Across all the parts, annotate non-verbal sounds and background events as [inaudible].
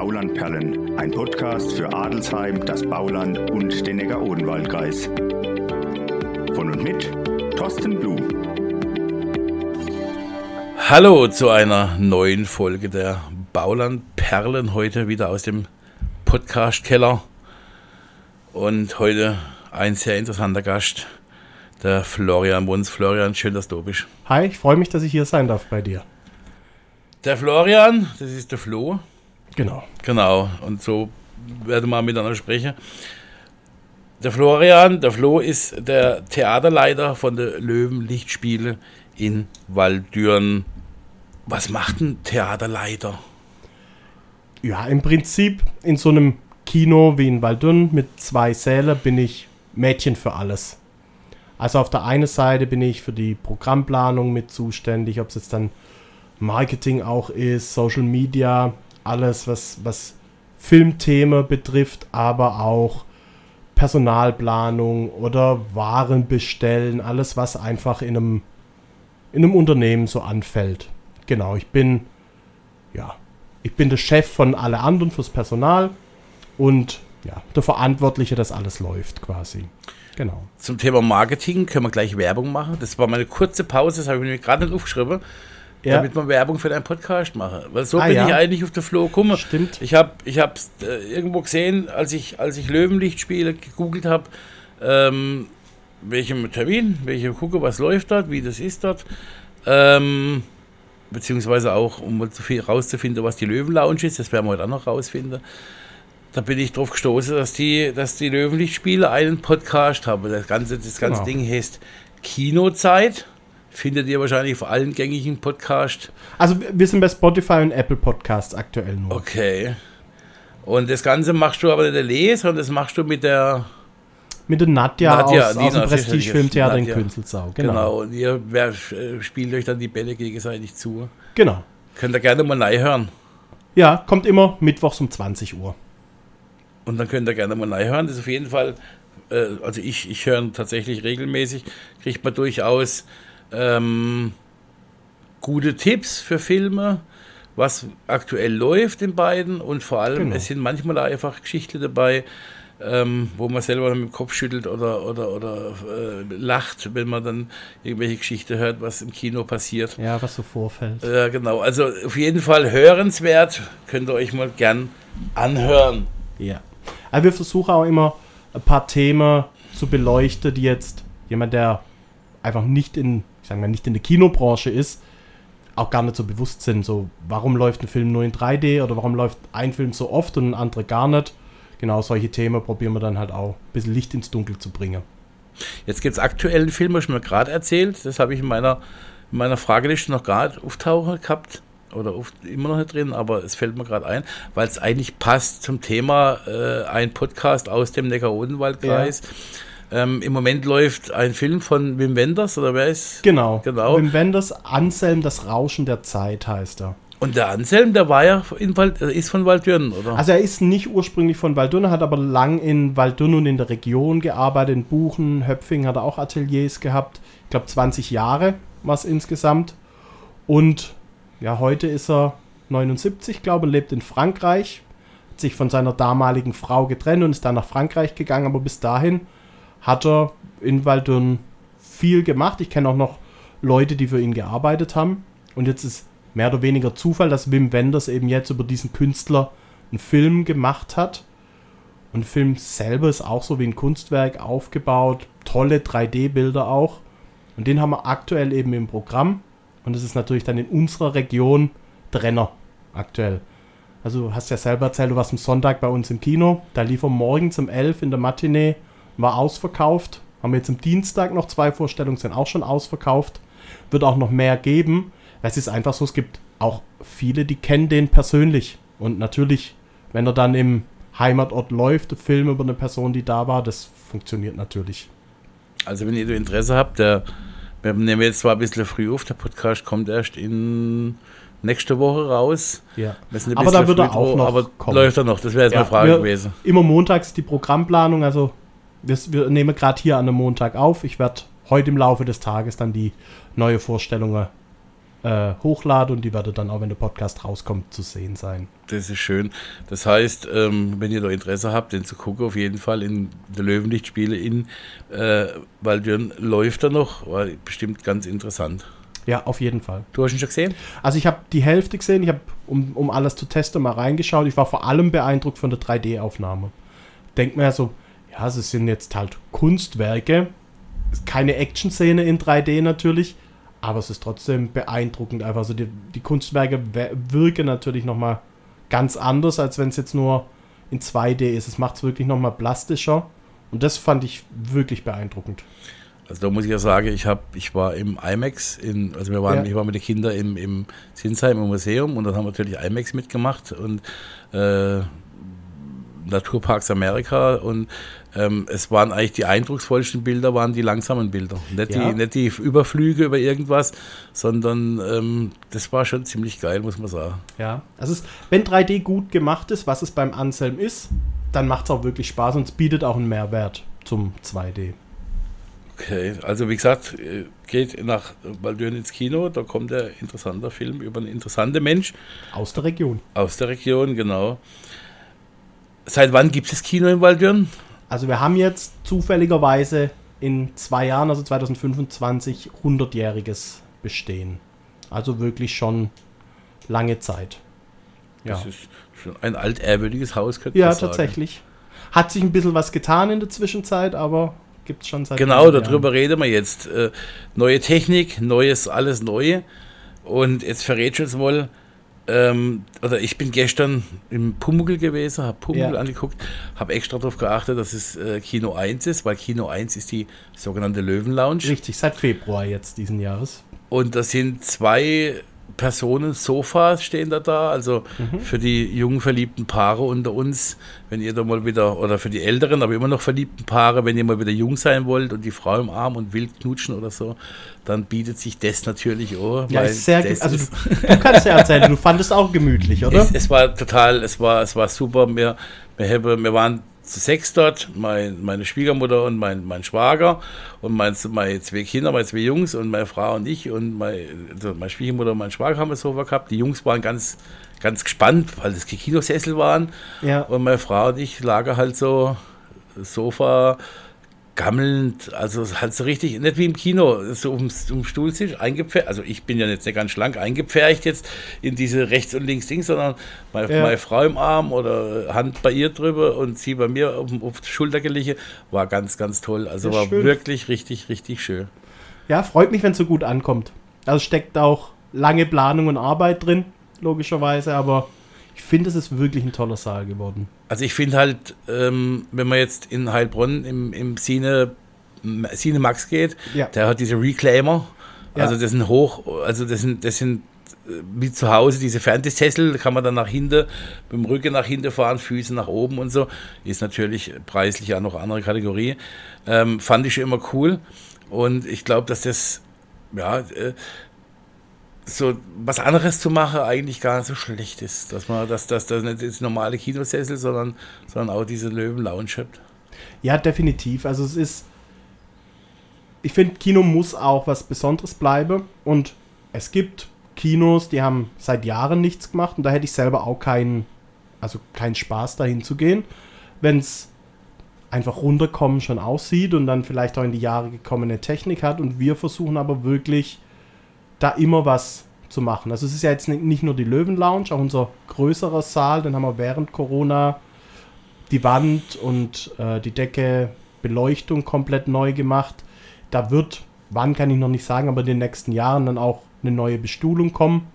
Baulandperlen, ein Podcast für Adelsheim, das Bauland und den Neckar-Odenwald-Kreis. Von und mit Thorsten Blum. Hallo zu einer neuen Folge der Baulandperlen, heute wieder aus dem Podcast-Keller. Und heute ein sehr interessanter Gast, der Florian Bruns. Florian, schön, dass du bist. Hi, ich freue mich, dass ich hier sein darf bei dir. Der Florian, das ist der Flo. Genau. Genau, und so werden wir miteinander sprechen. Der Florian, der Flo ist der Theaterleiter von der Löwenlichtspiele in Waldürn. Was macht ein Theaterleiter? Ja, im Prinzip in so einem Kino wie in Waldürn mit zwei Sälen bin ich Mädchen für alles. Also auf der einen Seite bin ich für die Programmplanung mit zuständig, ob es jetzt dann Marketing auch ist, Social Media, alles, was, was Filmthemen betrifft, aber auch Personalplanung oder Waren bestellen, alles, was einfach in einem, in einem Unternehmen so anfällt. Genau, ich bin, ja, ich bin der Chef von alle anderen fürs Personal und ja, der Verantwortliche, dass alles läuft quasi. Genau. Zum Thema Marketing können wir gleich Werbung machen. Das war meine kurze Pause, das habe ich mir gerade nicht aufgeschrieben ja. damit man Werbung für deinen Podcast mache. Weil so ah, bin ja. ich eigentlich auf der Flow gekommen. Stimmt. Ich habe ich hab's, äh, irgendwo gesehen, als ich, als ich Löwenlicht spiele, gegoogelt habe, ähm, welchem Termin, welche gucke, was läuft dort, wie das ist dort. Ähm, beziehungsweise auch, um mal rauszufinden, was die Löwenlounge ist, das werden wir heute auch noch rausfinden. Da bin ich drauf gestoßen, dass die, dass die Löwenlichtspiele einen Podcast haben. Das ganze, das ganze genau. Ding heißt Kinozeit findet ihr wahrscheinlich vor allen gängigen Podcasts. Also wir sind bei Spotify und Apple Podcasts aktuell nur. Okay. Und das Ganze machst du aber nicht allein, sondern das machst du mit der mit der Nadja, Nadja aus, aus dem Prestige-Filmtheater in Künzelsau. Genau. genau. Und ihr wer, äh, spielt euch dann die Bälle gegenseitig zu. Genau. Könnt ihr gerne mal hören. Ja, kommt immer mittwochs um 20 Uhr. Und dann könnt ihr gerne mal hören. Das ist auf jeden Fall, äh, also ich, ich höre tatsächlich regelmäßig, kriegt man durchaus ähm, gute Tipps für Filme, was aktuell läuft in beiden und vor allem, genau. es sind manchmal einfach Geschichten dabei, ähm, wo man selber mit dem Kopf schüttelt oder, oder, oder äh, lacht, wenn man dann irgendwelche Geschichten hört, was im Kino passiert. Ja, was so vorfällt. Ja, äh, genau. Also auf jeden Fall hörenswert, könnt ihr euch mal gern anhören. Ja. Aber wir versuchen auch immer ein paar Themen zu beleuchten, die jetzt jemand, der einfach nicht in sagen wir nicht in der Kinobranche ist, auch gar nicht so bewusst sind. So, warum läuft ein Film nur in 3D oder warum läuft ein Film so oft und ein anderer gar nicht? Genau solche Themen probieren wir dann halt auch ein bisschen Licht ins Dunkel zu bringen. Jetzt gibt es aktuell einen Film, was ich mir gerade erzählt, das habe ich in meiner, in meiner Frageliste noch gerade auftauchen gehabt oder oft immer noch nicht drin, aber es fällt mir gerade ein, weil es eigentlich passt zum Thema äh, ein Podcast aus dem Neckar-Odenwald-Kreis. Ja ähm, Im Moment läuft ein Film von Wim Wenders, oder wer ist? Genau. genau. Wim Wenders, Anselm, das Rauschen der Zeit heißt er. Und der Anselm, der war ja in Wald, ist von Waldürn, oder? Also er ist nicht ursprünglich von Waldürn, hat aber lang in Waldürn und in der Region gearbeitet, in Buchen, Höpfing hat er auch Ateliers gehabt. Ich glaube 20 Jahre war es insgesamt. Und ja, heute ist er 79, glaube ich, lebt in Frankreich, hat sich von seiner damaligen Frau getrennt und ist dann nach Frankreich gegangen, aber bis dahin hat er in Waldürn viel gemacht. Ich kenne auch noch Leute, die für ihn gearbeitet haben. Und jetzt ist mehr oder weniger Zufall, dass Wim Wenders eben jetzt über diesen Künstler einen Film gemacht hat. Und der Film selber ist auch so wie ein Kunstwerk aufgebaut. Tolle 3D-Bilder auch. Und den haben wir aktuell eben im Programm. Und das ist natürlich dann in unserer Region Trenner aktuell. Also du hast ja selber erzählt, du warst am Sonntag bei uns im Kino. Da lief er morgens um 11 in der Matinee war ausverkauft. Haben wir jetzt am Dienstag noch zwei Vorstellungen, sind auch schon ausverkauft. Wird auch noch mehr geben. Es ist einfach so, es gibt auch viele, die kennen den persönlich. Und natürlich, wenn er dann im Heimatort läuft, der Film über eine Person, die da war, das funktioniert natürlich. Also wenn ihr Interesse habt, der, wir nehmen jetzt zwar ein bisschen früh auf, der Podcast kommt erst in nächste Woche raus. Ja. Aber da wird er auch noch aber kommen. läuft er noch, das wäre jetzt ja, eine Frage gewesen. Immer montags die Programmplanung, also wir, wir nehmen gerade hier an einem Montag auf. Ich werde heute im Laufe des Tages dann die neue Vorstellungen äh, hochlade und die werde dann auch, wenn der Podcast rauskommt, zu sehen sein. Das ist schön. Das heißt, ähm, wenn ihr da Interesse habt, den zu gucken, auf jeden Fall in der Löwenlichtspiele in äh, Waldürn läuft er noch, war bestimmt ganz interessant. Ja, auf jeden Fall. Du hast ihn schon gesehen? Also ich habe die Hälfte gesehen, ich habe, um, um alles zu testen, mal reingeschaut. Ich war vor allem beeindruckt von der 3D-Aufnahme. Denkt mir ja so, ja, es sind jetzt halt Kunstwerke, keine Action-Szene in 3D natürlich, aber es ist trotzdem beeindruckend. Einfach so die, die Kunstwerke wirken natürlich nochmal ganz anders, als wenn es jetzt nur in 2D ist. Es macht es wirklich nochmal plastischer und das fand ich wirklich beeindruckend. Also da muss ich ja sagen, ich habe, ich war im IMAX, in, also wir waren, ja. ich war mit den Kindern im, im Sinsheim im Museum und dann haben wir natürlich IMAX mitgemacht und äh, Naturparks Amerika und ähm, es waren eigentlich die eindrucksvollsten Bilder, waren die langsamen Bilder. Nicht, ja. die, nicht die Überflüge über irgendwas, sondern ähm, das war schon ziemlich geil, muss man sagen. Ja, also es, wenn 3D gut gemacht ist, was es beim Anselm ist, dann macht es auch wirklich Spaß und es bietet auch einen Mehrwert zum 2D. Okay, also wie gesagt, äh, geht nach Baldön ins Kino, da kommt ein interessanter Film über einen interessanten Mensch. Aus der Region. Aus der Region, genau. Seit wann gibt es Kino in Waldürn? Also wir haben jetzt zufälligerweise in zwei Jahren, also 2025, 100-jähriges Bestehen. Also wirklich schon lange Zeit. Ja. Das ist schon ein altehrwürdiges Haus, könnte ja, man sagen. Ja, tatsächlich. Hat sich ein bisschen was getan in der Zwischenzeit, aber gibt es schon seit Genau, darüber Jahren. reden wir jetzt. Äh, neue Technik, neues, alles neu. Und jetzt verrät schon mal, ähm, oder ich bin gestern im Pumuckl gewesen, habe Pumuckl ja. angeguckt, habe extra darauf geachtet, dass es äh, Kino 1 ist, weil Kino 1 ist die sogenannte Löwen-Lounge. Richtig, seit Februar jetzt diesen Jahres. Und das sind zwei Personen, Sofas stehen da da, also mhm. für die jungen verliebten Paare unter uns, wenn ihr da mal wieder, oder für die älteren, aber immer noch verliebten Paare, wenn ihr mal wieder jung sein wollt und die Frau im Arm und wild knutschen oder so, dann bietet sich das natürlich auch. Ja, ist sehr gut. Also du, du, kannst ja erzählen, du fandest auch gemütlich, [laughs] oder? Es, es, war total, es war, es war super. Wir, wir, wir waren zu sechs dort, mein, meine Schwiegermutter und mein, mein Schwager und mein, meine zwei Kinder, meine zwei Jungs und meine Frau und ich und mein, also meine Schwiegermutter und mein Schwager haben das Sofa gehabt. Die Jungs waren ganz, ganz gespannt, weil das Kinosessel waren. Ja. Und meine Frau und ich lagen halt so Sofa gammelnd, also halt so richtig, nicht wie im Kino, so um, um Stuhltisch eingepfercht. Also ich bin ja jetzt nicht ganz schlank eingepfercht jetzt in diese rechts und links Ding, sondern meine, ja. meine, Frau im Arm oder Hand bei ihr drüber und sie bei mir auf, auf die Schulter gelegen. War ganz, ganz toll. Also war schön. wirklich richtig, richtig schön. Ja, freut mich, wenn es so gut ankommt. Also steckt auch lange Planung und Arbeit drin, logischerweise, aber ich finde, es ist wirklich ein toller Saal geworden. Also ich finde halt, ähm, wenn man jetzt in Heilbronn im, im Cine, Cine Max geht, ja. der hat diese Reclaimer. Ja. Also das sind hoch, also das sind, das sind äh, wie zu Hause diese Fernsehsessel, kann man dann nach hinten, mit dem Rücken nach hinten fahren, Füße nach oben und so. Ist natürlich preislich auch noch andere Kategorie. Ähm, fand ich schon immer cool. Und ich glaube, dass das, ja, äh, so was anderes zu machen eigentlich gar nicht so schlecht ist. Dass man, dass, dass das nicht das normale Kinosessel, sondern, sondern auch diese Löwen-Lounge hat. Ja, definitiv. Also es ist. Ich finde, Kino muss auch was Besonderes bleiben. Und es gibt Kinos, die haben seit Jahren nichts gemacht und da hätte ich selber auch keinen, also keinen Spaß dahin zu gehen. Wenn es einfach runterkommen schon aussieht und dann vielleicht auch in die Jahre gekommene Technik hat. Und wir versuchen aber wirklich da immer was zu machen. Also es ist ja jetzt nicht nur die Löwen Lounge, auch unser größerer Saal, den haben wir während Corona die Wand und äh, die Decke, Beleuchtung komplett neu gemacht. Da wird, wann kann ich noch nicht sagen, aber in den nächsten Jahren dann auch eine neue Bestuhlung kommen.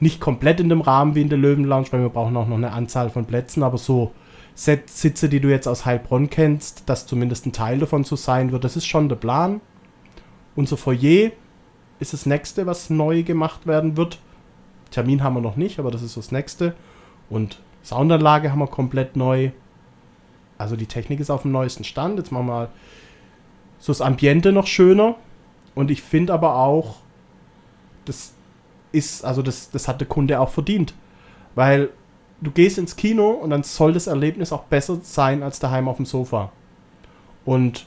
Nicht komplett in dem Rahmen wie in der Löwen Lounge, weil wir brauchen auch noch eine Anzahl von Plätzen, aber so Sitze, die du jetzt aus Heilbronn kennst, dass zumindest ein Teil davon so sein wird, das ist schon der Plan. Unser Foyer ist das nächste, was neu gemacht werden wird. Termin haben wir noch nicht, aber das ist das nächste. Und Soundanlage haben wir komplett neu. Also die Technik ist auf dem neuesten Stand. Jetzt machen wir mal so das Ambiente noch schöner. Und ich finde aber auch, das ist, also das, das hat der Kunde auch verdient. Weil du gehst ins Kino und dann soll das Erlebnis auch besser sein als daheim auf dem Sofa. Und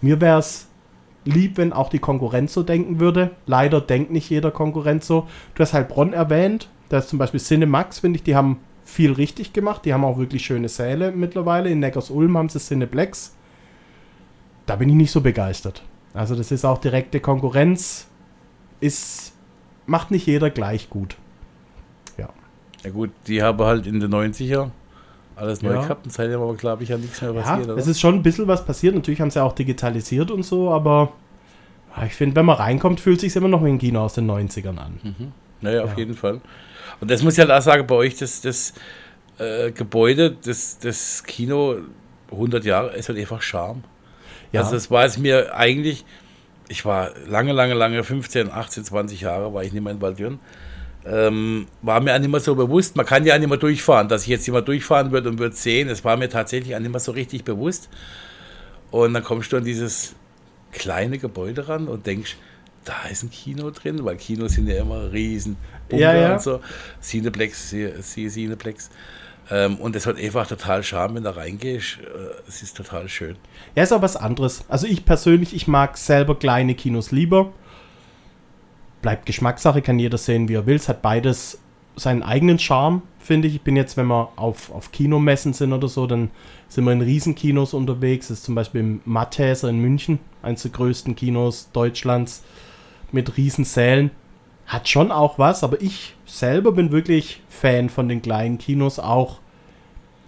mir wäre es lieb, wenn auch die Konkurrenz so denken würde. Leider denkt nicht jeder Konkurrent so. Du hast halt Bronn erwähnt. Da ist zum Beispiel Cinemax, finde ich, die haben viel richtig gemacht. Die haben auch wirklich schöne Säle mittlerweile. In Neckars-Ulm haben sie Cineplex. Da bin ich nicht so begeistert. Also das ist auch direkte Konkurrenz. Ist, macht nicht jeder gleich gut. Ja. Ja gut, die haben halt in den 90er alles neu Ja. gehabt und seitdem aber glaube ich ja nichts mehr Ja, passiert, oder? es ist schon ein bisschen was passiert. Natürlich haben sie auch digitalisiert und so, aber ja, ich finde, wenn man reinkommt, fühlt sich immer noch wie ein Kino aus den 90ern an. Naja, auf Ja. jeden Fall. Und das muss ich halt auch sagen, bei euch, das, das äh, Gebäude, das, das Kino, 100 Jahre, ist halt einfach Charme. Ja. Also das war es mir eigentlich, ich war lange, lange, lange, 15, 18, 20 Jahre, war ich nicht mehr in Waldürn. Ähm, war mir auch nicht mehr so bewusst, man kann ja auch nicht mehr durchfahren, dass ich jetzt immer durchfahren würde und würde sehen, es war mir tatsächlich auch nicht mehr so richtig bewusst. Und dann kommst du an dieses kleine Gebäude ran und denkst, da ist ein Kino drin, weil Kinos sind ja immer riesen Bunker Ja, ja. und so. Cineplex, Cineplex. Ähm, und es hat einfach total Charme, wenn du reingehst. Äh, es ist total schön. Ja, ist auch was anderes. Also ich persönlich, ich mag selber kleine Kinos lieber. Bleibt Geschmackssache, kann jeder sehen, wie er will. Es hat beides seinen eigenen Charme, finde ich. Ich bin jetzt, wenn wir auf, auf Kinomessen sind oder so, dann sind wir in Riesenkinos unterwegs. Das ist zum Beispiel im Mathäser in München, eines der größten Kinos Deutschlands mit Riesensälen. Hat schon auch was, aber ich selber bin wirklich Fan von den kleinen Kinos auch.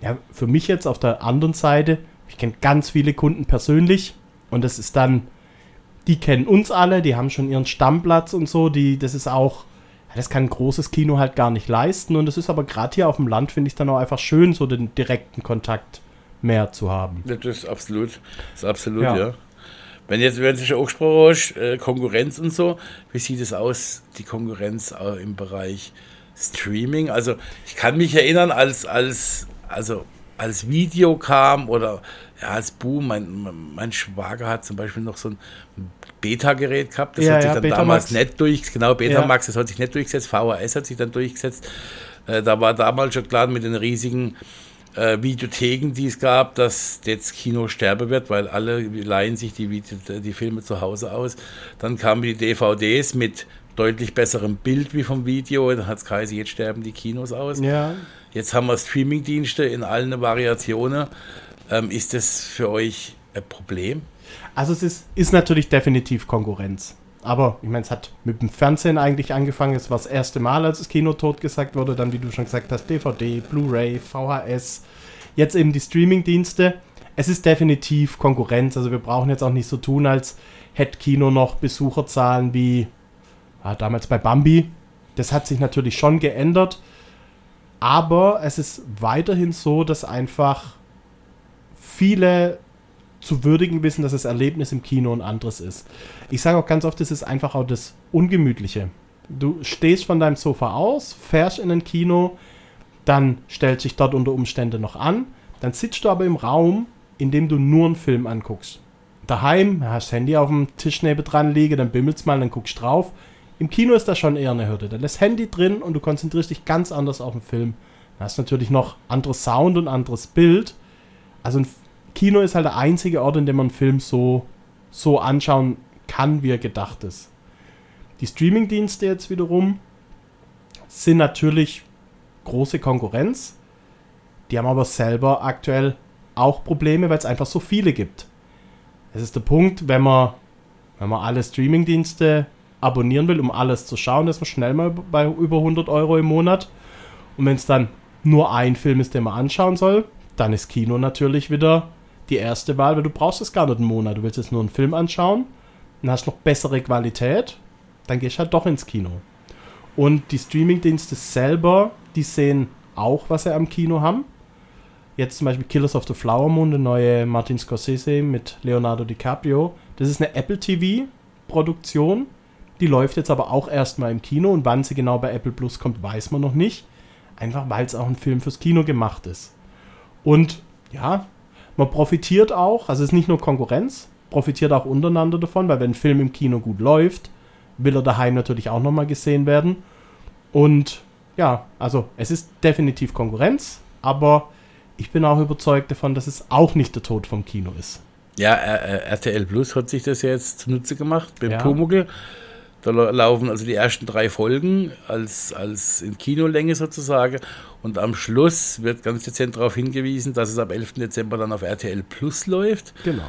Ja, für mich jetzt auf der anderen Seite, ich kenne ganz viele Kunden persönlich und das ist dann, die kennen uns alle, die haben schon ihren Stammplatz und so, die, das ist auch, das kann ein großes Kino halt gar nicht leisten und es ist aber gerade hier auf dem Land, finde ich dann auch einfach schön, so den direkten Kontakt mehr zu haben. Das ist absolut, das ist absolut, Ja. ja. Wenn jetzt, wenn schon angesprochen hast, äh, Konkurrenz und so, wie sieht es aus, die Konkurrenz auch im Bereich Streaming? Also ich kann mich erinnern, als, als, also als Video kam oder ja, als Boom, mein, mein Schwager hat zum Beispiel noch so ein Beta-Gerät gehabt, das Ja, hat sich ja, dann Betamax. damals nicht durch, genau, Betamax, das hat sich nicht durchgesetzt, VHS hat sich dann durchgesetzt. Äh, da war damals schon klar mit den riesigen äh, Videotheken, die es gab, dass jetzt Kino sterben wird, weil alle leihen sich die, Video, die Filme zu Hause aus. Dann kamen die DVDs mit deutlich besserem Bild wie vom Video. Dann hat es geheißen, jetzt sterben die Kinos aus. Ja, Jetzt haben wir Streamingdienste in allen Variationen. Ähm, ist das für euch ein Problem? also es ist, ist natürlich definitiv Konkurrenz. Aber ich meine, es hat mit dem Fernsehen eigentlich angefangen. Es war das erste Mal, als das Kino totgesagt wurde. Dann, wie du schon gesagt hast, DVD, Blu-ray, VHS. Jetzt eben die Streaming-Dienste. Es ist definitiv Konkurrenz. Also wir brauchen jetzt auch nicht so tun, als hätte Kino noch Besucherzahlen wie ah, damals bei Bambi. Das hat sich natürlich schon geändert. Aber es ist weiterhin so, dass einfach viele zu würdigen wissen, dass das Erlebnis im Kino ein anderes ist. Ich sage auch ganz oft, es ist einfach auch das Ungemütliche. Du stehst von deinem Sofa aus, fährst in ein Kino, dann stellt sich dort unter Umständen noch an, dann sitzt du aber im Raum, in dem du nur einen Film anguckst. Daheim hast Handy auf dem Tisch nebendran liegen, dann bimmelst mal, dann guckst drauf. Im Kino ist das schon eher eine Hürde. Da lässt Handy drin und du konzentrierst dich ganz anders auf den Film. Dann hast natürlich noch anderes Sound und anderes Bild. Also ein Kino ist halt der einzige Ort, in dem man einen Film so, so anschauen kann, wie er gedacht ist. Die Streamingdienste jetzt wiederum sind natürlich große Konkurrenz. Die haben aber selber aktuell auch Probleme, weil es einfach so viele gibt. Es ist der Punkt, wenn man, wenn man alle Streamingdienste abonnieren will, um alles zu schauen, ist man schnell mal bei über 100 Euro im Monat. Und wenn es dann nur ein Film ist, den man anschauen soll, dann ist Kino natürlich wieder die erste Wahl, weil du brauchst es gar nicht einen Monat. Du willst jetzt nur einen Film anschauen, dann hast du noch bessere Qualität, dann gehst du halt doch ins Kino. Und die Streamingdienste selber, die sehen auch, was sie am Kino haben. Jetzt zum Beispiel Killers of the Flower Moon, der neue Martin Scorsese mit Leonardo DiCaprio. Das ist eine Apple TV-Produktion. Die läuft jetzt aber auch erstmal im Kino und wann sie genau bei Apple Plus kommt, weiß man noch nicht. Einfach weil es auch ein Film fürs Kino gemacht ist. Und ja, man profitiert auch, also es ist nicht nur Konkurrenz, profitiert auch untereinander davon, weil wenn ein Film im Kino gut läuft, will er daheim natürlich auch nochmal gesehen werden. Und ja, also es ist definitiv Konkurrenz, aber ich bin auch überzeugt davon, dass es auch nicht der Tod vom Kino ist. Ja, RTL Plus hat sich das jetzt zunutze gemacht beim Ja. Pumuckl. Da la- laufen also die ersten drei Folgen als, als in Kinolänge sozusagen. Und am Schluss wird ganz dezent darauf hingewiesen, dass es ab 11. Dezember dann auf RTL Plus läuft. Genau.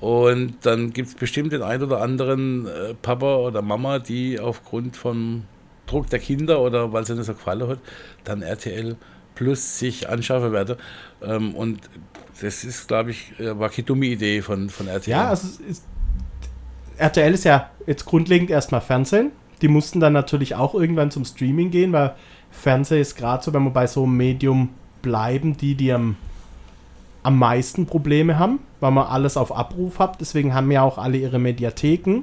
Und dann gibt es bestimmt den einen oder anderen äh, Papa oder Mama, die aufgrund vom Druck der Kinder oder weil es ihnen so gefallen hat, dann RTL Plus sich anschaffen werden. Ähm, und das ist, glaube ich, äh, war keine dumme Idee von, von RTL. Ja, also es ist, RTL ist ja jetzt grundlegend erstmal Fernsehen. Die mussten dann natürlich auch irgendwann zum Streaming gehen, weil Fernsehen ist gerade so, wenn wir bei so einem Medium bleiben, die, die am, am meisten Probleme haben, weil man alles auf Abruf hat. Deswegen haben ja auch alle ihre Mediatheken.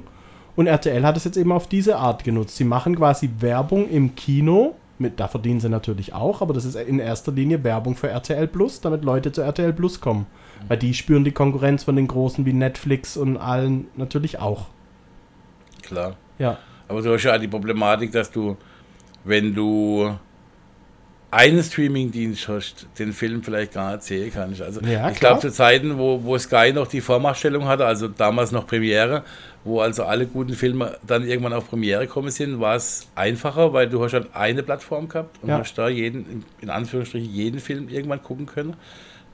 Und RTL hat es jetzt eben auf diese Art genutzt. Sie machen quasi Werbung im Kino. Mit, da verdienen sie natürlich auch, aber das ist in erster Linie Werbung für RTL Plus, damit Leute zu RTL Plus kommen. Weil die spüren die Konkurrenz von den Großen wie Netflix und allen natürlich auch. Klar. Ja. Aber du hast ja auch die Problematik, dass du, wenn du einen Streamingdienst hast, den Film vielleicht gar nicht sehen kannst. Also Ja, ich glaube zu Zeiten, wo, wo Sky noch die Vormachtstellung hatte, also damals noch Premiere, wo also alle guten Filme dann irgendwann auf Premiere gekommen sind, war es einfacher, weil du hast halt eine Plattform gehabt und Ja. hast da jeden, in Anführungsstrichen jeden Film irgendwann gucken können.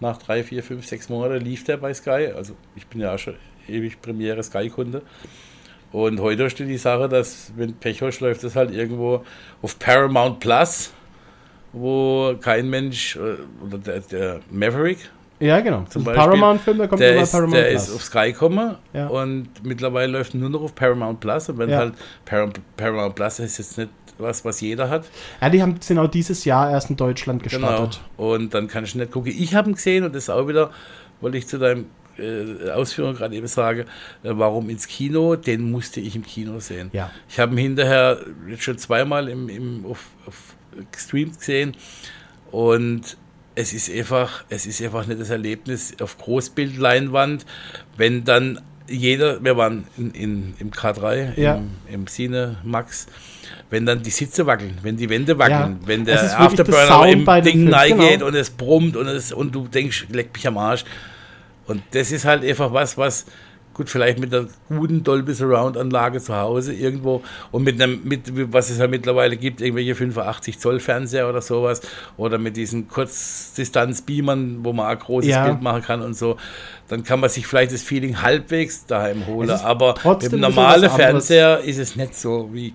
Nach drei, vier, fünf, sechs Monaten lief der bei Sky. Also ich bin ja auch schon ewig Premiere Sky-Kunde. Und heute hast du die Sache, dass, wenn Pech hast, läuft das halt irgendwo auf Paramount Plus, wo kein Mensch, äh, oder der, der Maverick, Ja, genau. Zum Paramount-Film, der kommt der, immer ist, Paramount der Plus. ist auf Sky gekommen Ja. und mittlerweile läuft nur noch auf Paramount Plus. Und wenn Ja. halt Paramount, Plus ist jetzt nicht was, was jeder hat. ja, die haben, sind auch dieses Jahr erst in Deutschland Genau. gestartet. Und dann kann ich nicht gucken. Ich habe ihn gesehen und das auch wieder, wollte ich zu deinem äh, Ausführung gerade eben sage, äh, warum ins Kino, den musste ich im Kino sehen. Ja. Ich habe ihn hinterher jetzt schon zweimal im, im, auf, auf gestreamt gesehen und es ist einfach, es ist einfach nicht das Erlebnis auf Großbildleinwand, wenn dann jeder, wir waren in, in, im K3, Ja. im, im Cine Max, wenn dann die Sitze wackeln, wenn die Wände wackeln, Ja. wenn der Afterburner im Ding Film, reingeht genau. und es brummt und, es, und du denkst, leck mich am Arsch. Und das ist halt einfach was, was gut vielleicht mit einer guten Dolby Surround Anlage zu Hause irgendwo und mit einem mit was es ja mittlerweile gibt irgendwelche 85 Zoll Fernseher oder sowas oder mit diesen Kurzdistanz Beamern, wo man ein großes Ja. Bild machen kann und so, dann kann man sich vielleicht das Feeling halbwegs daheim holen, aber trotzdem mit bisschen normalen. Fernseher ist es nicht so wie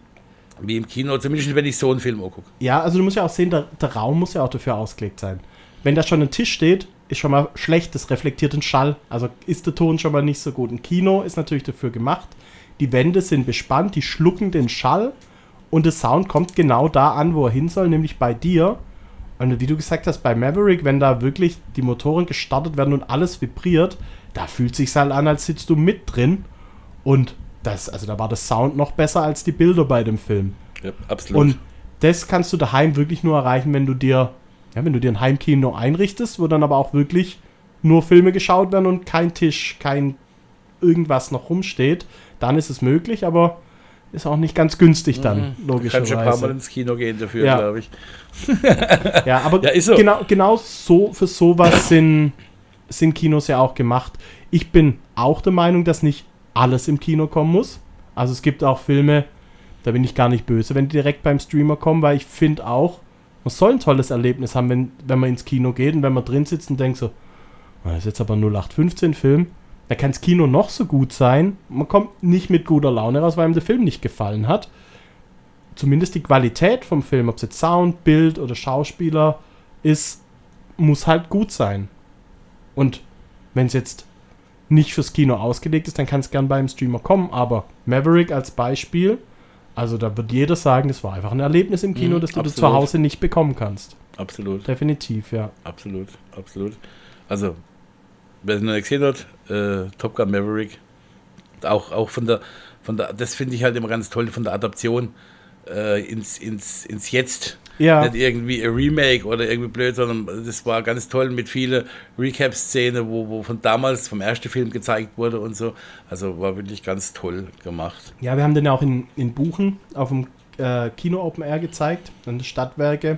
wie im Kino, zumindest wenn ich so einen Film angucke. Ja, also du musst ja auch sehen, der, der Raum muss ja auch dafür ausgelegt sein. Wenn da schon ein Tisch steht, ist schon mal schlecht, das reflektiert den Schall. Also ist der Ton schon mal nicht so gut. Ein Kino ist natürlich dafür gemacht. Die Wände sind bespannt, die schlucken den Schall und der Sound kommt genau da an, wo er hin soll, nämlich bei dir. Und wie du gesagt hast, bei Maverick, wenn da wirklich die Motoren gestartet werden und alles vibriert, da fühlt sich halt an, als sitzt du mit drin. Und das, also da war der Sound noch besser als die Bilder bei dem Film. Ja, absolut. Und das kannst du daheim wirklich nur erreichen, wenn du dir, ja, wenn du dir ein Heimkino einrichtest, wo dann aber auch wirklich nur Filme geschaut werden und kein Tisch, kein irgendwas noch rumsteht, dann ist es möglich, aber ist auch nicht ganz günstig dann, Du kannst schon ein paar Mal logischerweise. ins Kino gehen dafür, Ja. glaube ich. [laughs] Ja, aber Ja, so. genau, genau so, für sowas sind, sind Kinos ja auch gemacht. Ich bin auch der Meinung, dass nicht alles im Kino kommen muss. Also es gibt auch Filme, da bin ich gar nicht böse, wenn die direkt beim Streamer kommen, weil ich finde auch, man soll ein tolles Erlebnis haben, wenn, wenn man ins Kino geht und wenn man drin sitzt und denkt so, "Ah, das ist jetzt aber 0815 Film, da kann das Kino noch so gut sein, man kommt nicht mit guter Laune raus, weil ihm der Film nicht gefallen hat. Zumindest die Qualität vom Film, ob es jetzt Sound, Bild oder Schauspieler ist, muss halt gut sein. Und wenn es jetzt nicht fürs Kino ausgelegt ist, dann kann es gern beim Streamer kommen. Aber Maverick als Beispiel, also da wird jeder sagen, das war einfach ein Erlebnis im Kino, Mhm, das du absolut. zu Hause nicht bekommen kannst. Absolut. Definitiv, ja. Absolut, absolut. Also, wer es noch nicht gesehen hat, äh, Top Gun Maverick, auch, auch von der, von der, das finde ich halt immer ganz toll, von der Adaption äh, ins, ins, ins Jetzt. Ja, Nicht irgendwie ein Remake oder irgendwie blöd, sondern das war ganz toll mit vielen Recap-Szenen, wo, wo von damals, vom ersten Film gezeigt wurde und so. Also war wirklich ganz toll gemacht. ja wir haben den ja auch in, in Buchen auf dem äh, Kino Open Air gezeigt, an der Stadtwerke.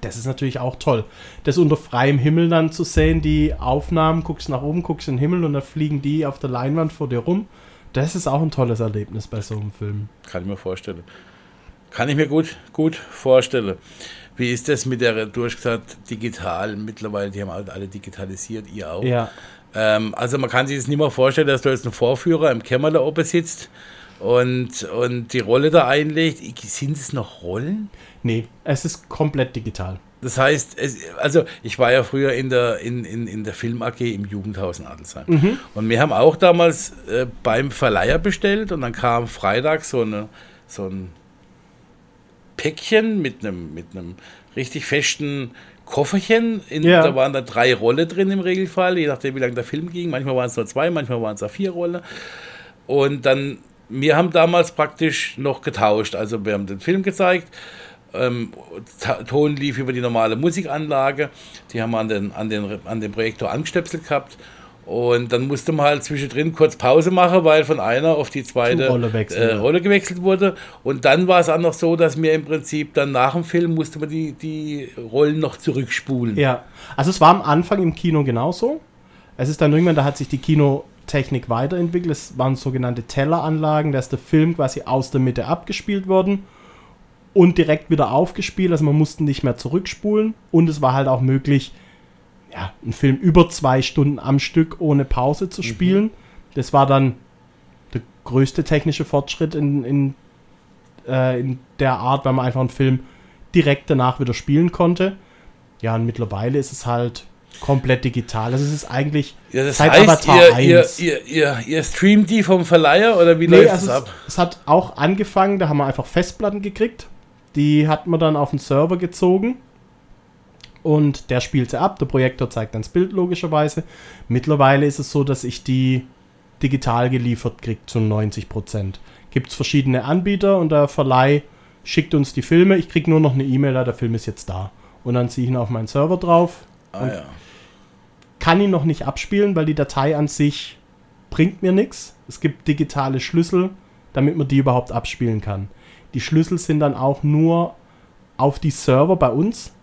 Das ist natürlich auch toll. Das unter freiem Himmel dann zu sehen, die Aufnahmen, guckst nach oben, guckst in den Himmel und dann fliegen die auf der Leinwand vor dir rum. Das ist auch ein tolles Erlebnis bei so einem Film. Kann ich mir vorstellen. Kann ich mir gut, gut vorstellen. Wie ist das mit der, du hast gesagt, digital, mittlerweile, die haben halt alle digitalisiert, ihr auch. Ja. Ähm, also man kann sich das nicht mehr vorstellen, dass du jetzt ein Vorführer im Kämmer da oben sitzt und, und die Rolle da einlegt. Sind es noch Rollen? Nee, es ist komplett digital. Das heißt, es, also ich war ja früher in der, in, in, in der Film AG im Jugendhaus in Adelsheim. Mhm. Und wir haben auch damals äh, beim Verleiher bestellt und dann kam Freitag so, eine, so ein Päckchen mit einem, mit einem richtig festen Kofferchen. In, Ja. Da waren da drei Rolle drin im Regelfall, je nachdem, wie lange der Film ging. Manchmal waren es nur zwei, manchmal waren es auch vier Rolle. Und dann, wir haben damals praktisch noch getauscht. Also wir haben den Film gezeigt. Ähm, Ton lief über die normale Musikanlage. Die haben wir an den, an den, an den Projektor angestöpselt gehabt. Und dann musste man halt zwischendrin kurz Pause machen, weil von einer auf die zweite Rolle äh. Rolle gewechselt wurde. Und dann war es auch noch so, dass mir im Prinzip dann nach dem Film musste man die, die Rollen noch zurückspulen. Ja, also es war am Anfang im Kino genauso. Es ist dann irgendwann, da hat sich die Kinotechnik weiterentwickelt. Es waren sogenannte Telleranlagen, da ist der Film quasi aus der Mitte abgespielt worden und direkt wieder aufgespielt. Also man musste nicht mehr zurückspulen und es war halt auch möglich, ja, einen Film über zwei Stunden am Stück ohne Pause zu spielen. Das war dann der größte technische Fortschritt in, in, äh, in der Art, weil man einfach einen Film direkt danach wieder spielen konnte. Ja, und mittlerweile ist es halt komplett digital. Also es ist eigentlich Ja, das seit heißt, Avatar ihr, ihr, 1. ihr, ihr, ihr streamt die vom Verleiher oder wie Nee, läuft also das es, ab? es hat auch angefangen, da haben wir einfach Festplatten gekriegt. Die hat man dann auf den Server gezogen. Und der spielt sie ab. Der Projektor zeigt dann das Bild logischerweise. Mittlerweile ist es so, dass ich die digital geliefert kriege zu 90%. Gibt es verschiedene Anbieter und der Verleih schickt uns die Filme. Ich kriege nur noch eine E-Mail, der Film ist jetzt da. Und dann ziehe ich ihn auf meinen Server drauf. Ah, ja. kann ihn noch nicht abspielen, weil die Datei an sich bringt mir nichts. Es gibt digitale Schlüssel, damit man die überhaupt abspielen kann. Die Schlüssel sind dann auch nur auf die Server bei uns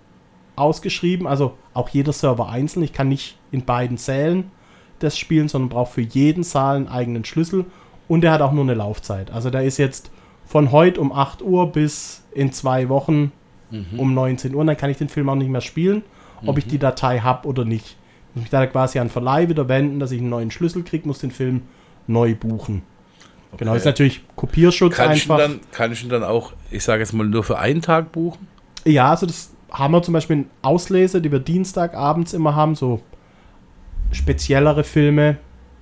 ausgeschrieben, also auch jeder Server einzeln. Ich kann nicht in beiden Sälen das spielen, sondern brauche für jeden Saal einen eigenen Schlüssel und der hat auch nur eine Laufzeit. Also der ist jetzt von heute um 8 Uhr bis in zwei Wochen um 19 Uhr. Und dann kann ich den Film auch nicht mehr spielen, ob ich die Datei habe oder nicht. Ich muss mich da quasi an Verleih wieder wenden, dass ich einen neuen Schlüssel kriege, muss den Film neu buchen. Genau, ist natürlich Kopierschutz Kann ich, ihn einfach. dann, kann ich ihn dann auch, ich sage jetzt mal, nur für einen Tag buchen? Ja, also das haben wir zum Beispiel in Auslese, die wir Dienstagabends immer haben, so speziellere Filme,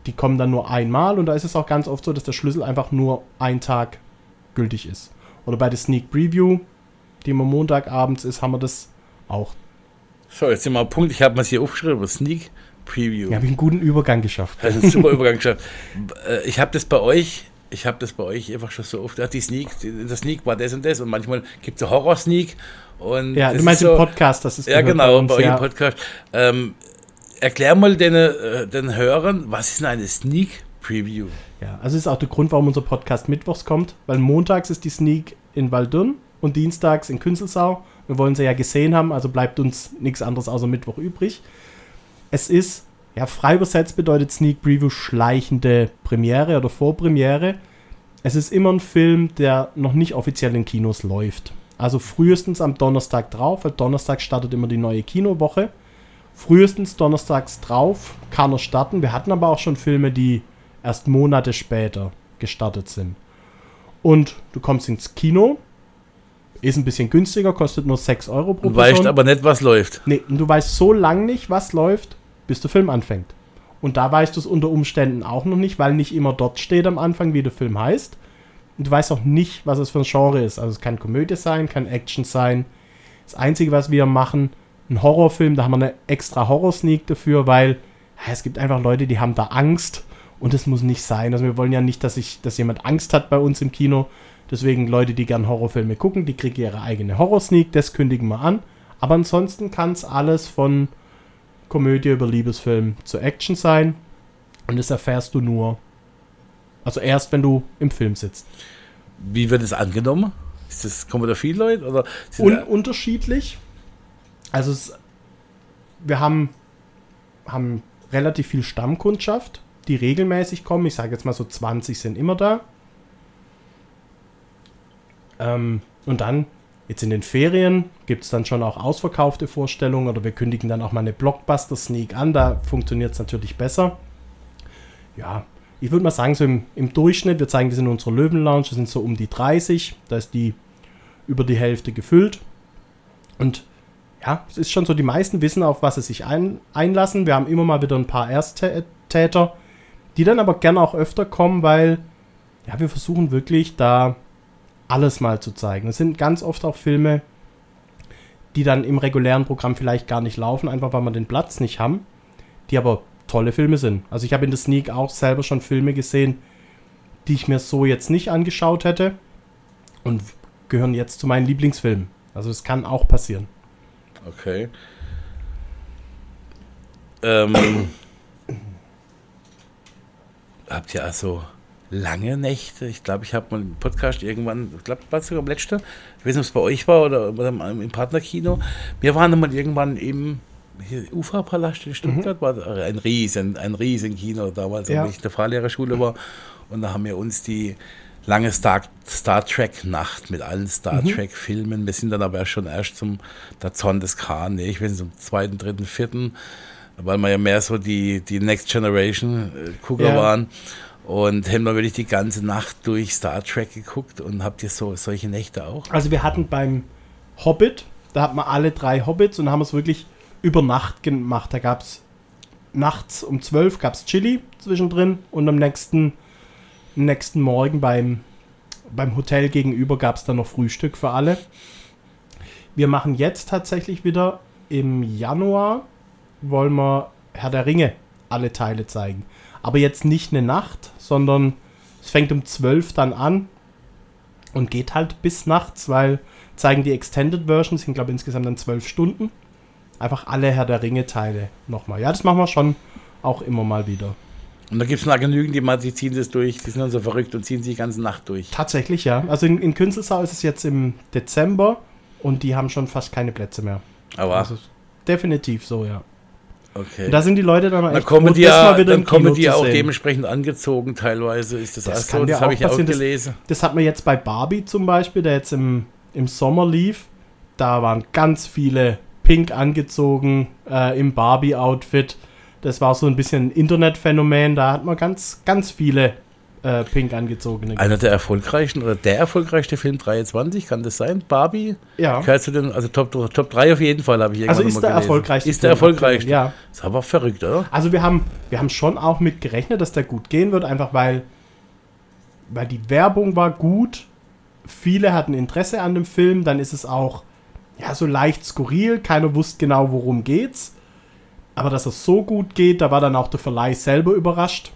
die kommen dann nur einmal und da ist es auch ganz oft so, dass der Schlüssel einfach nur ein Tag gültig ist. Oder bei der Sneak Preview, die immer Montagabends ist, haben wir das auch. So, jetzt sind wir Punkt, ich habe mir hier aufgeschrieben, Sneak Preview. Ja, habe ich einen guten Übergang geschafft. [laughs] Das ist ein super [laughs] Übergang geschafft. Äh, Ich habe das bei euch, ich habe das bei euch einfach schon so oft, die Sneak, der Sneak war das und das und manchmal gibt es Horror-Sneak und Ja, du meinst so, im Podcast, das ist Ja, genau, uns, bei euch ja. im Podcast. Ähm, erklär mal den, äh, den Hörern, was ist denn eine Sneak Preview? Ja, also ist auch der Grund, warum unser Podcast mittwochs kommt, weil montags ist die Sneak in Waldürn und dienstags in Künzelsau. Wir wollen sie ja gesehen haben, also bleibt uns nichts anderes außer Mittwoch übrig. Es ist, ja, frei übersetzt bedeutet Sneak Preview schleichende Premiere oder Vorpremiere. Es ist immer ein Film, der noch nicht offiziell in Kinos läuft. Also frühestens am Donnerstag drauf, weil Donnerstag startet immer die neue Kinowoche. Frühestens donnerstags drauf kann er starten. Wir hatten aber auch schon Filme, die erst Monate später gestartet sind. Und du kommst ins Kino, ist ein bisschen günstiger, kostet nur 6 Euro pro Du weißt Person. aber nicht, was läuft. Nee, und du weißt so lange nicht, was läuft, bis der Film anfängt. Und da weißt du es unter Umständen auch noch nicht, weil nicht immer dort steht am Anfang, wie der Film heißt. Und du weißt auch nicht, was es für ein Genre ist. Also es kann Komödie sein, kann Action sein. Das Einzige, was wir machen, ein Horrorfilm, da haben wir eine extra Horror-Sneak dafür, weil ja, es gibt einfach Leute, die haben da Angst und es muss nicht sein. Also wir wollen ja nicht, dass, ich, dass jemand Angst hat bei uns im Kino. Deswegen Leute, die gern Horrorfilme gucken, die kriegen ihre eigene Horror-Sneak, das kündigen wir an. Aber ansonsten kann es alles von Komödie über Liebesfilm zu Action sein. Und das erfährst du nur, also erst, wenn du im Film sitzt. Wie wird es angenommen? Ist das, kommen da viele Leute? Oder Un unterschiedlich. Also es, wir haben, haben relativ viel Stammkundschaft, die regelmäßig kommen. Ich sage jetzt mal so 20 sind immer da. Ähm, und dann, jetzt in den Ferien, gibt es dann schon auch ausverkaufte Vorstellungen oder wir kündigen dann auch mal eine Blockbuster-Sneak an. Da funktioniert es natürlich besser. Ja, ich würde mal sagen, so im, im, Durchschnitt, wir zeigen das in unserer Löwen-Lounge, das sind so um die 30. Da ist die über die Hälfte gefüllt. Und ja, es ist schon so, die meisten wissen, auf was sie sich ein, einlassen. Wir haben immer mal wieder ein paar Ersttäter, die dann aber gerne auch öfter kommen, weil ja, wir versuchen wirklich da alles mal zu zeigen. Es sind ganz oft auch Filme, die dann im regulären Programm vielleicht gar nicht laufen, einfach weil wir den Platz nicht haben, die aber tolle Filme sind. Also ich habe in der Sneak auch selber schon Filme gesehen, die ich mir so jetzt nicht angeschaut hätte und gehören jetzt zu meinen Lieblingsfilmen. Also es kann auch passieren. Okay. Ähm, habt ihr also lange Nächte? Ich glaube, ich habe mal einen Podcast irgendwann, ich glaube, war es sogar am letzten, ich weiß nicht, ob es bei euch war oder, im Partnerkino. Wir waren mal irgendwann im Uferpalast in Stuttgart, mhm. war ein riesen, ein riesen Kino damals, ja. als ich in der Fahrlehrerschule war. Und da haben wir uns die lange Star, Star Trek Nacht mit allen Star mhm. Trek Filmen. Wir sind dann aber schon erst zum der Zorn des Khan, nee, ich nicht, zum zweiten, dritten, vierten, weil wir ja mehr so die, die Next Generation äh, Gucker ja. waren. Und haben wir wirklich die ganze Nacht durch Star Trek geguckt und habt ihr so solche Nächte auch? Also wir hatten beim Hobbit, da hatten wir alle drei Hobbits und haben es wirklich über Nacht gemacht. Da gab es nachts um 12 gab es Chili zwischendrin und am nächsten nächsten Morgen beim, beim Hotel gegenüber gab es dann noch Frühstück für alle. Wir machen jetzt tatsächlich wieder im Januar, wollen wir Herr der Ringe alle Teile zeigen. Aber jetzt nicht eine Nacht, sondern es fängt um 12 dann an und geht halt bis nachts, weil zeigen die Extended Version, sind glaube insgesamt dann 12 Stunden. Einfach alle Herr der Ringe Teile nochmal. Ja, das machen wir schon auch immer mal wieder. Und da gibt es noch genügend, die, mal, die ziehen das durch, die sind dann so verrückt und ziehen sich die ganze Nacht durch. Tatsächlich, ja. Also in, in Künzelsau ist es jetzt im Dezember und die haben schon fast keine Plätze mehr. Aber. Also definitiv so, ja. Okay. Und da sind die Leute dann echt dann kommen froh, die ja, dann kommen die auch dementsprechend angezogen teilweise. Ist das, das so? Das habe ich auch gelesen. Das, das hat man jetzt bei Barbie zum Beispiel, der jetzt im, im Sommer lief. Da waren ganz viele pink angezogen äh, im Barbie-Outfit. Das war so ein bisschen ein Internetphänomen. Da hat man ganz, ganz viele äh, pink angezogene. Einer der erfolgreichsten oder der erfolgreichste Film 23, kann das sein? Barbie? Ja. Gehört zu den, also Top, Top 3 auf jeden Fall, habe ich irgendwann Also ist der gelesen. erfolgreichste. Ist der erfolgreichste? Ja. Ist aber verrückt, oder? Also wir haben, wir haben schon auch mit gerechnet, dass der gut gehen wird, einfach weil, weil die Werbung war gut. Viele hatten Interesse an dem Film. Dann ist es auch ja, so leicht skurril. Keiner wusste genau, worum geht's. Aber dass es so gut geht, da war dann auch der Verleih selber überrascht.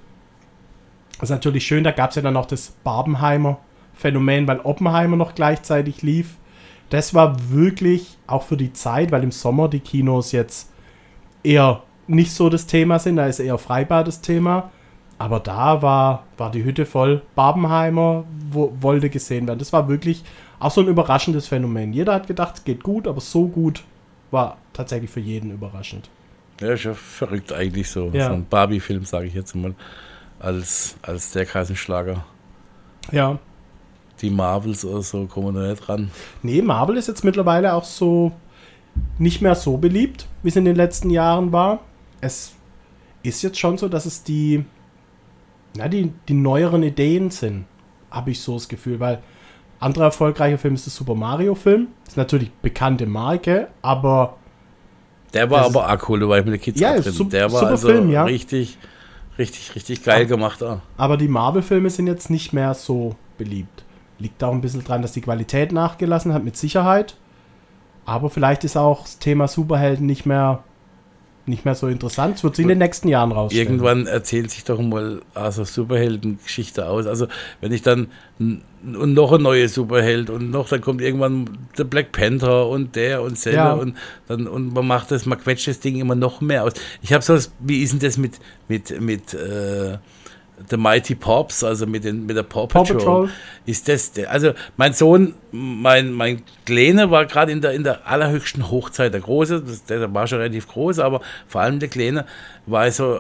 Das ist natürlich schön, da gab es ja dann auch das Barbenheimer Phänomen, weil Oppenheimer noch gleichzeitig lief. Das war wirklich auch für die Zeit, weil im Sommer die Kinos jetzt eher nicht so das Thema sind, da ist eher Freibad das Thema. Aber da war, war die Hütte voll. Barbenheimer wo, wollte gesehen werden. Das war wirklich auch so ein überraschendes Phänomen. Jeder hat gedacht, es geht gut, aber so gut war tatsächlich für jeden überraschend. Ja, ist ja verrückt eigentlich so. Ja. So ein Barbie-Film, sage ich jetzt mal, als, als der Kassenschlager. Ja. Die Marvels oder so kommen da nicht ran. Nee, Marvel ist jetzt mittlerweile auch so nicht mehr so beliebt, wie es in den letzten Jahren war. Es ist jetzt schon so, dass es die, na, die, die neueren Ideen sind, habe ich so das Gefühl, weil anderer erfolgreicher Film ist der Super Mario-Film. Ist natürlich bekannte Marke, aber der war aber auch cool, ich mit den Kids ja, drin. Super, der war also Film, ja. richtig, richtig, richtig geil ja. gemacht. Auch. Aber die Marvel-Filme sind jetzt nicht mehr so beliebt. Liegt auch ein bisschen dran, dass die Qualität nachgelassen hat, mit Sicherheit. Aber vielleicht ist auch das Thema Superhelden nicht mehr nicht mehr so interessant. Es wird sich in den nächsten Jahren rausstellen. Irgendwann erzählt sich doch mal also Superheldengeschichte aus. Also wenn ich dann und noch ein neuer Superheld und noch, dann kommt irgendwann der Black Panther und der und selber ja. und dann und man macht das, man quetscht das Ding immer noch mehr aus. Ich habe so, wie ist denn das mit mit mit äh, The Mighty Pops, also mit, den, mit der Paw Paw Patrol, Patrol. ist das, der- also mein Sohn, mein, mein Kleine war gerade in der, in der allerhöchsten Hochzeit, der Große, das, der war schon relativ groß, aber vor allem der Kleine war so,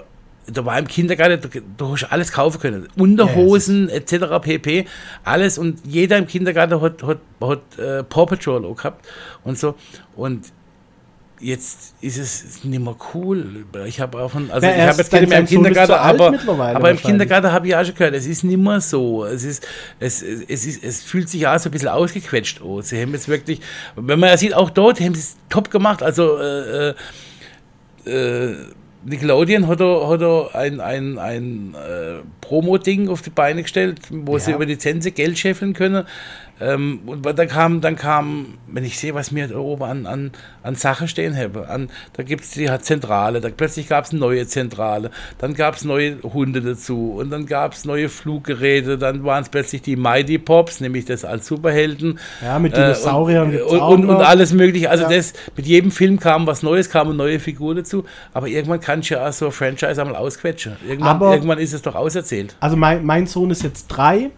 da war im Kindergarten, du, du hast alles kaufen können, Unterhosen etc. pp, alles und jeder im Kindergarten hat, hat, hat äh, Paw Patrol auch gehabt und so und jetzt ist es nicht mehr cool. Ich habe auch von, also Ja, ich habe jetzt keine mehr im Kindergarten, aber, aber im. Kindergarten habe ich auch schon gehört, es ist nicht mehr so. Es ist, es, es ist, es fühlt sich auch so ein bisschen ausgequetscht aus. Sie haben jetzt wirklich, wenn man ja sieht, auch dort haben sie es top gemacht. Also äh, äh, äh, Nickelodeon hat da, hat da ein, ein, ein äh, Promo-Ding auf die Beine gestellt, wo sie Ja. über Lizenzen Geld scheffeln können. Ähm, und dann kam, dann kam, wenn ich sehe, was mir da oben an, an, an Sachen stehen habe, an, da gibt es die Zentrale, da plötzlich gab es eine neue Zentrale, dann gab es neue Hunde dazu und dann gab es neue Fluggeräte, dann waren es plötzlich die Mighty Pops, nämlich das als Superhelden. Ja, mit Äh, Dinosauriern und, gibt's und, und, und noch. alles mögliche. Also Ja. das, mit jedem Film kam was Neues, kam eine neue Figur dazu. Aber irgendwann kann ich ja auch so ein Franchise einmal ausquetschen. Irgendwann, Aber- irgendwann ist es doch auserzählt. Also mein, mein Sohn ist jetzt drei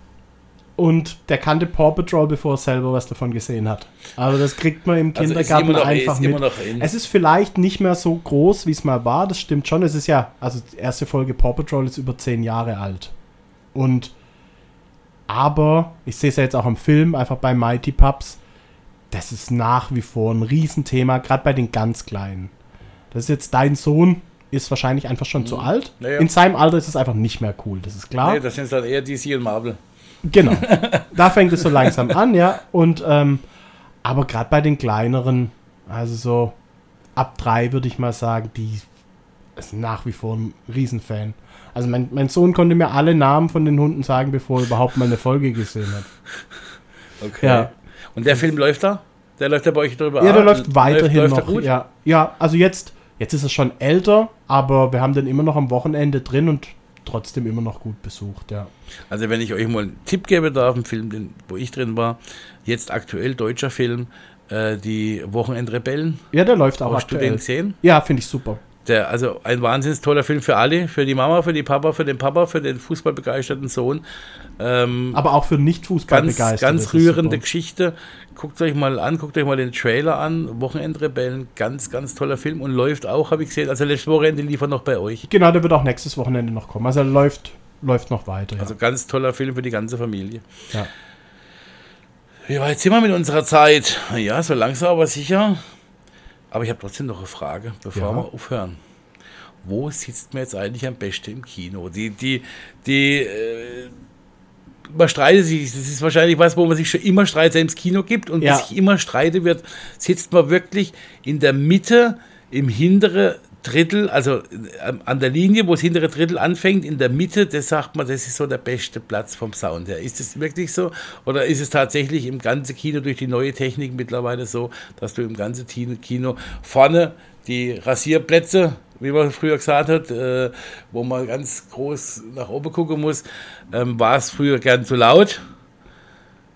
und der kannte Paw Patrol, bevor er selber was davon gesehen hat. Also das kriegt man im Also Kindergarten immer noch- einfach mit. Es ist vielleicht nicht mehr so groß, wie es mal war, das stimmt schon. Es ist ja, also die erste Folge Paw Patrol ist über zehn Jahre alt. Und aber, ich sehe es ja jetzt auch im Film, einfach bei Mighty Pups, das ist nach wie vor ein Riesenthema, gerade bei den ganz Kleinen. Das ist jetzt dein Sohn, ist wahrscheinlich einfach schon zu alt. Mhm. Ja, ja. In seinem Alter ist es einfach nicht mehr cool, das ist klar. Nee, das sind dann eher DC und Marvel. Genau. da fängt es so langsam an, ja. Und ähm, aber gerade bei den kleineren, also so ab drei würde ich mal sagen, die ist nach wie vor ein Riesenfan. Also mein, mein Sohn konnte mir alle Namen von den Hunden sagen, bevor er überhaupt mal eine Folge gesehen hat. Okay. Ja. Und der Film läuft da? Der läuft da bei euch drüber? Ja, der Ah, läuft weiterhin läuft er noch. Ja, ja, also jetzt, jetzt ist es schon älter, aber wir haben den immer noch am Wochenende drin und trotzdem immer noch gut besucht, ja. Also wenn ich euch mal einen Tipp geben darf, ein Film, den, wo ich drin war, jetzt aktuell deutscher Film, äh, die Wochenendrebellen. Ja, der läuft auch Hast du den aktuell. gesehen? Ja, finde ich super. Der, also ein wahnsinnig toller Film für alle, für die Mama, für die Papa, für den Papa, für den fußballbegeisterten Sohn. Ähm, Aber auch für nicht fußball ganz, ganz rührende Geschichte. Guckt euch mal an, guckt euch mal den Trailer an. Wochenendrebellen, ganz, ganz toller Film und läuft auch, habe ich gesehen. Also letztes Wochenende lief er noch bei euch. Genau, der wird auch nächstes Wochenende noch kommen. Also er läuft, läuft noch weiter. Ja. Also ganz toller Film für die ganze Familie. Ja. Wie weit sind wir mit unserer Zeit? Ja, so langsam, aber sicher. Aber ich habe trotzdem noch eine Frage, bevor Ja. wir aufhören. Wo sitzt man jetzt eigentlich am besten im Kino? Die, die, die, äh, man streitet sich, das ist wahrscheinlich was, wo man sich schon immer streitet, wenn es Kino gibt und Ja. sich immer streiten wird, sitzt man wirklich in der Mitte, im hinteren Drittel, also äh, an der Linie, wo das hintere Drittel anfängt, in der Mitte, das sagt man, das ist so der beste Platz vom Sound her. Ist es wirklich so? Oder ist es tatsächlich im ganzen Kino durch die neue Technik mittlerweile so, dass du im ganzen Kino, Kino vorne die Rasierplätze, wie man früher gesagt hat, äh, wo man ganz groß nach oben gucken muss, ähm, war es früher gern zu laut.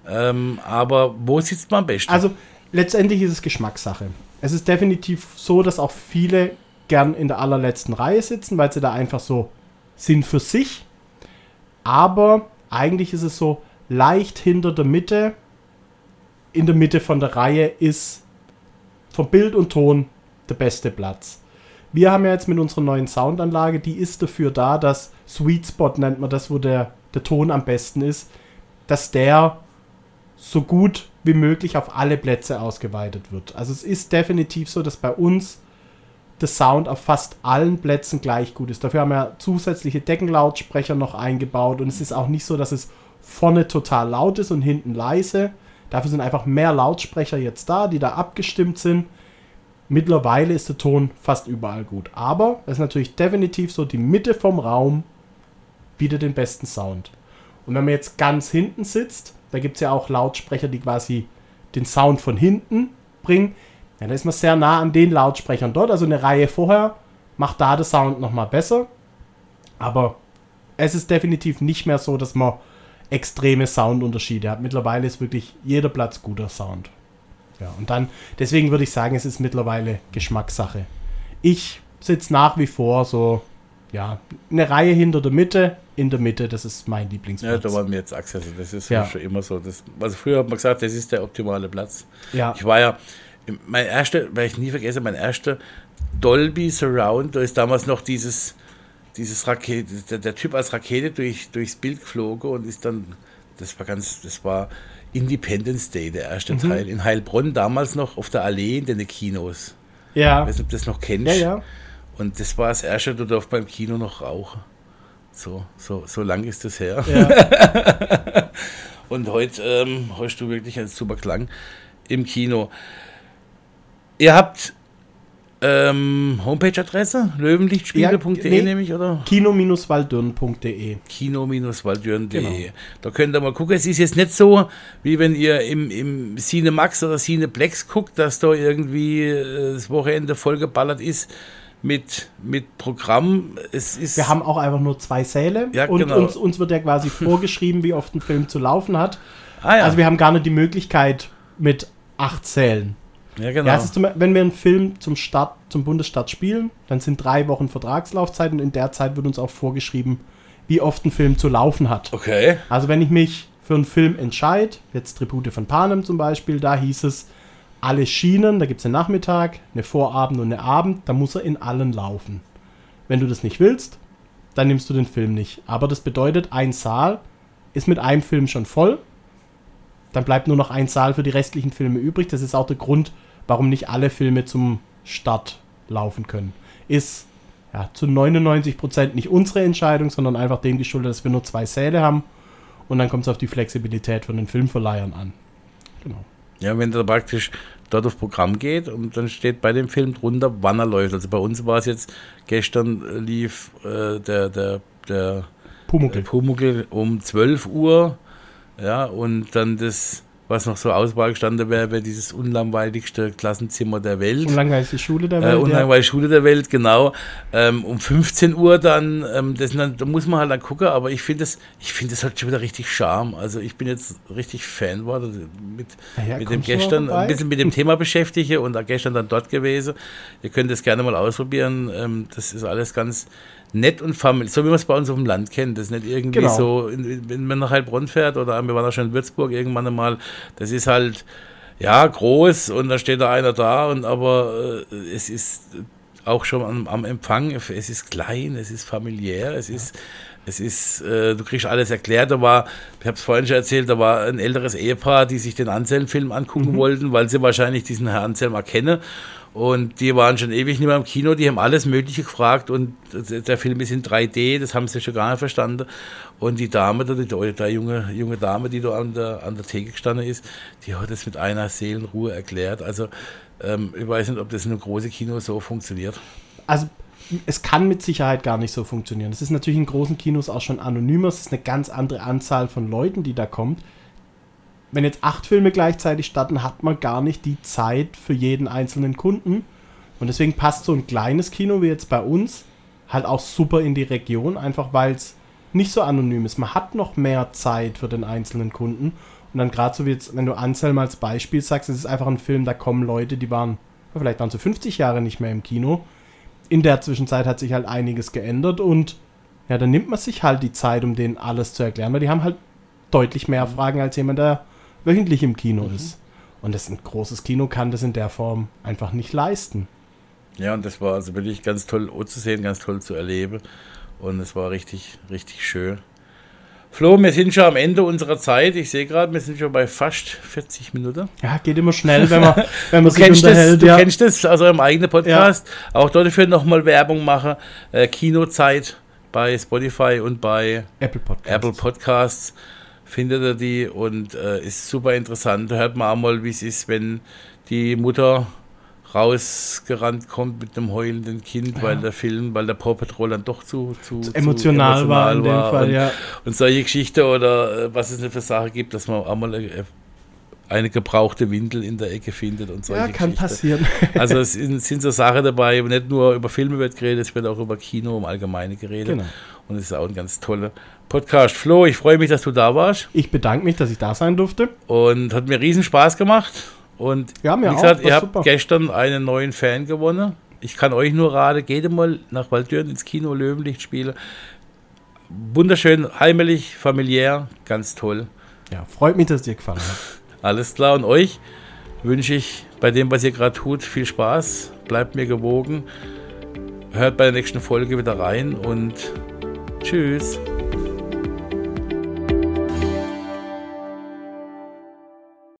Ähm, aber wo sitzt man am besten? Also letztendlich ist es Geschmackssache. Es ist definitiv so, dass auch viele gern in der allerletzten Reihe sitzen, weil sie da einfach so sind für sich. Aber eigentlich ist es so leicht hinter der Mitte. In der Mitte von der Reihe ist vom Bild und Ton der beste Platz. Wir haben ja jetzt mit unserer neuen Soundanlage, die ist dafür da, dass Sweet Spot nennt man das, wo der, der Ton am besten ist, dass der so gut wie möglich auf alle Plätze ausgeweitet wird. Also es ist definitiv so, dass bei uns der Sound auf fast allen Plätzen gleich gut ist. Dafür haben wir zusätzliche Deckenlautsprecher noch eingebaut und es ist auch nicht so, dass es vorne total laut ist und hinten leise. Dafür sind einfach mehr Lautsprecher jetzt da, die da abgestimmt sind. Mittlerweile ist der Ton fast überall gut. Aber es ist natürlich definitiv so, die Mitte vom Raum bietet den besten Sound. Und wenn man jetzt ganz hinten sitzt, da gibt es ja auch Lautsprecher, die quasi den Sound von hinten bringen. Ja, da ist man sehr nah an den Lautsprechern dort. Also eine Reihe vorher macht da der Sound nochmal besser. Aber es ist definitiv nicht mehr so, dass man extreme Soundunterschiede hat. Mittlerweile ist wirklich jeder Platz guter Sound. Ja, und dann, deswegen würde ich sagen, es ist mittlerweile Geschmackssache. Ich sitze nach wie vor so ja, eine Reihe hinter der Mitte, in der Mitte, das ist mein Lieblingsplatz. Ja, da waren wir jetzt Achse. Das ist Ja. schon immer so. Das, also früher hat man gesagt, das ist der optimale Platz. Ja. Ich war ja, mein erster, werde ich nie vergessen, mein erster Dolby Surround, da ist damals noch dieses, dieses Rakete, der, der Typ als Rakete durch, durchs Bild geflogen und ist dann, das war ganz, das war Independence Day, der erste Teil, in Heilbronn, damals noch auf der Allee in den Kinos. Ich ja. weiß nicht, ob du das noch kennst. Ja, ja. Und das war das erste, du darfst beim Kino noch rauchen. So, so, so lang ist das her. ja. [laughs] Und heute ähm, hast du wirklich einen super Klang im Kino. Ihr habt ähm, Homepage-Adresse, löwenlichtspiele.de Ja, nee. nehme ich, oder? Kino-waldürn.de. kino-waldürn.de. Genau. Da könnt ihr mal gucken. Es ist jetzt nicht so, wie wenn ihr im, im Cinemax oder Cineplex guckt, dass da irgendwie äh, das Wochenende vollgeballert ist mit, mit Programm. Es ist Wir haben auch einfach nur zwei Säle Ja, und genau. uns, uns wird ja quasi [laughs] vorgeschrieben, wie oft ein Film zu laufen hat. ah, ja. Also wir haben gar nicht die Möglichkeit mit acht Sälen. Ja, genau. Ja, zum, wenn wir einen Film zum Start, zum Bundesstart spielen, dann sind drei Wochen Vertragslaufzeit und in der Zeit wird uns auch vorgeschrieben, wie oft ein Film zu laufen hat. okay. Also wenn ich mich für einen Film entscheide, jetzt Tribute von Panem zum Beispiel, da hieß es, alle Schienen, da gibt es einen Nachmittag, eine Vorabend und eine Abend, da muss er in allen laufen. Wenn du das nicht willst, dann nimmst du den Film nicht. Aber das bedeutet, ein Saal ist mit einem Film schon voll. Dann bleibt nur noch ein Saal für die restlichen Filme übrig. Das ist auch der Grund, warum nicht alle Filme zum Start laufen können. Ist ja, zu 99% nicht unsere Entscheidung, sondern einfach dem geschuldet, dass wir nur zwei Säle haben. Und dann kommt es auf die Flexibilität von den Filmverleihern an. Genau. Ja, wenn der praktisch dort auf Programm geht und dann steht bei dem Film drunter, wann er läuft. Also bei uns war es jetzt, gestern äh, lief äh, der, der, der Pumuckl. Pumuckl um 12 Uhr. Ja, und dann das, was noch so Auswahl gestanden wäre, wäre dieses unlangweiligste Klassenzimmer der Welt. Unlangweilig Schule der Äh, Welt. ja. unlangweilig Schule der Welt, genau. Ähm, um 15 Uhr dann, ähm, das, dann, da muss man halt dann gucken, aber ich finde das, ich finde das hat schon wieder richtig Charme. Also ich bin jetzt richtig Fan geworden mit, Na ja, mit dem gestern, ein bisschen mit dem Thema beschäftige und gestern dann dort gewesen. Ihr könnt das gerne mal ausprobieren. Ähm, das ist alles ganz nett und familiär, so wie man es bei uns auf dem Land kennt. Das ist nicht irgendwie Genau. so, wenn man nach Heilbronn fährt oder wir waren auch schon in Würzburg irgendwann einmal, das ist halt, ja, groß und da steht da einer da und aber äh, es ist auch schon am, am Empfang, es ist klein, es ist familiär, es ist, es ist, äh, du kriegst alles erklärt. Da war, ich habe es vorhin schon erzählt, da war ein älteres Ehepaar, die sich den Anselm-Film angucken wollten, weil sie wahrscheinlich diesen Herrn Anselm erkennen. Und die waren schon ewig nicht mehr im Kino, die haben alles Mögliche gefragt und der Film ist in 3D, das haben sie schon gar nicht verstanden. Und die Dame, die, die, die junge, junge Dame, die da an der, an der Theke gestanden ist, die hat das mit einer Seelenruhe erklärt. Also ähm, ich weiß nicht, ob das in einem großen Kino so funktioniert. also es kann mit Sicherheit gar nicht so funktionieren. Es ist natürlich in großen Kinos auch schon anonymer. Es ist eine ganz andere Anzahl von Leuten, die da kommt. Wenn jetzt acht Filme gleichzeitig starten, hat man gar nicht die Zeit für jeden einzelnen Kunden. Und deswegen passt so ein kleines Kino wie jetzt bei uns halt auch super in die Region, einfach weil es nicht so anonym ist. Man hat noch mehr Zeit für den einzelnen Kunden. Und dann gerade so wie jetzt, wenn du Anselm als Beispiel sagst, es ist einfach ein Film, da kommen Leute, die waren, vielleicht waren sie 50 Jahre nicht mehr im Kino in der Zwischenzeit hat sich halt einiges geändert und ja, dann nimmt man sich halt die Zeit, um denen alles zu erklären, weil die haben halt deutlich mehr Fragen als jemand, der wöchentlich im Kino ist. Und das ein großes Kino kann das in der Form einfach nicht leisten. Ja, und das war also wirklich ganz toll zu sehen, ganz toll zu erleben. Und es war richtig, richtig schön. Flo, wir sind schon am Ende unserer Zeit. Ich sehe gerade, wir sind schon bei fast 40 Minuten. Ja, geht immer schnell, wenn man, [laughs] wenn man Du sich kennst, das, unterhält. du ja. kennst das aus eurem eigenen Podcast. Auch dafür nochmal Werbung machen. Äh, Kinozeit bei Spotify und bei Apple Podcast. Apple Podcasts findet ihr die und äh, ist super interessant. Da hört man auch mal, wie es ist, wenn die Mutter rausgerannt kommt mit einem heulenden Kind, weil der Film, weil der Paw Patrol dann doch zu, zu, zu emotional, war in dem Fall, und, ja. und solche Geschichte oder äh, was es nicht für Sache gibt, dass man auch mal äh, eine gebrauchte Windel in der Ecke findet und solche Ja, kann Geschichten. passieren. [laughs] Also es sind, sind so Sachen dabei, nicht nur über Filme wird geredet, es wird auch über Kino im Allgemeinen geredet. Genau. Und es ist auch ein ganz toller Podcast. Flo, ich freue mich, dass du da warst Ich bedanke mich, dass ich da sein durfte. und hat mir riesen Spaß gemacht. Und Ja, wie auch, gesagt, war ihr habt super. gestern einen neuen Fan gewonnen. Ich kann euch nur raten, geht mal nach Waldürn ins Kino Löwenlicht spielen. Wunderschön, heimelig, familiär, ganz toll. Ja, freut mich, dass es dir gefallen hat. [laughs] Alles klar. Und euch wünsche ich bei dem, was ihr gerade tut, viel Spaß. Bleibt mir gewogen. Hört bei der nächsten Folge wieder rein und Tschüss.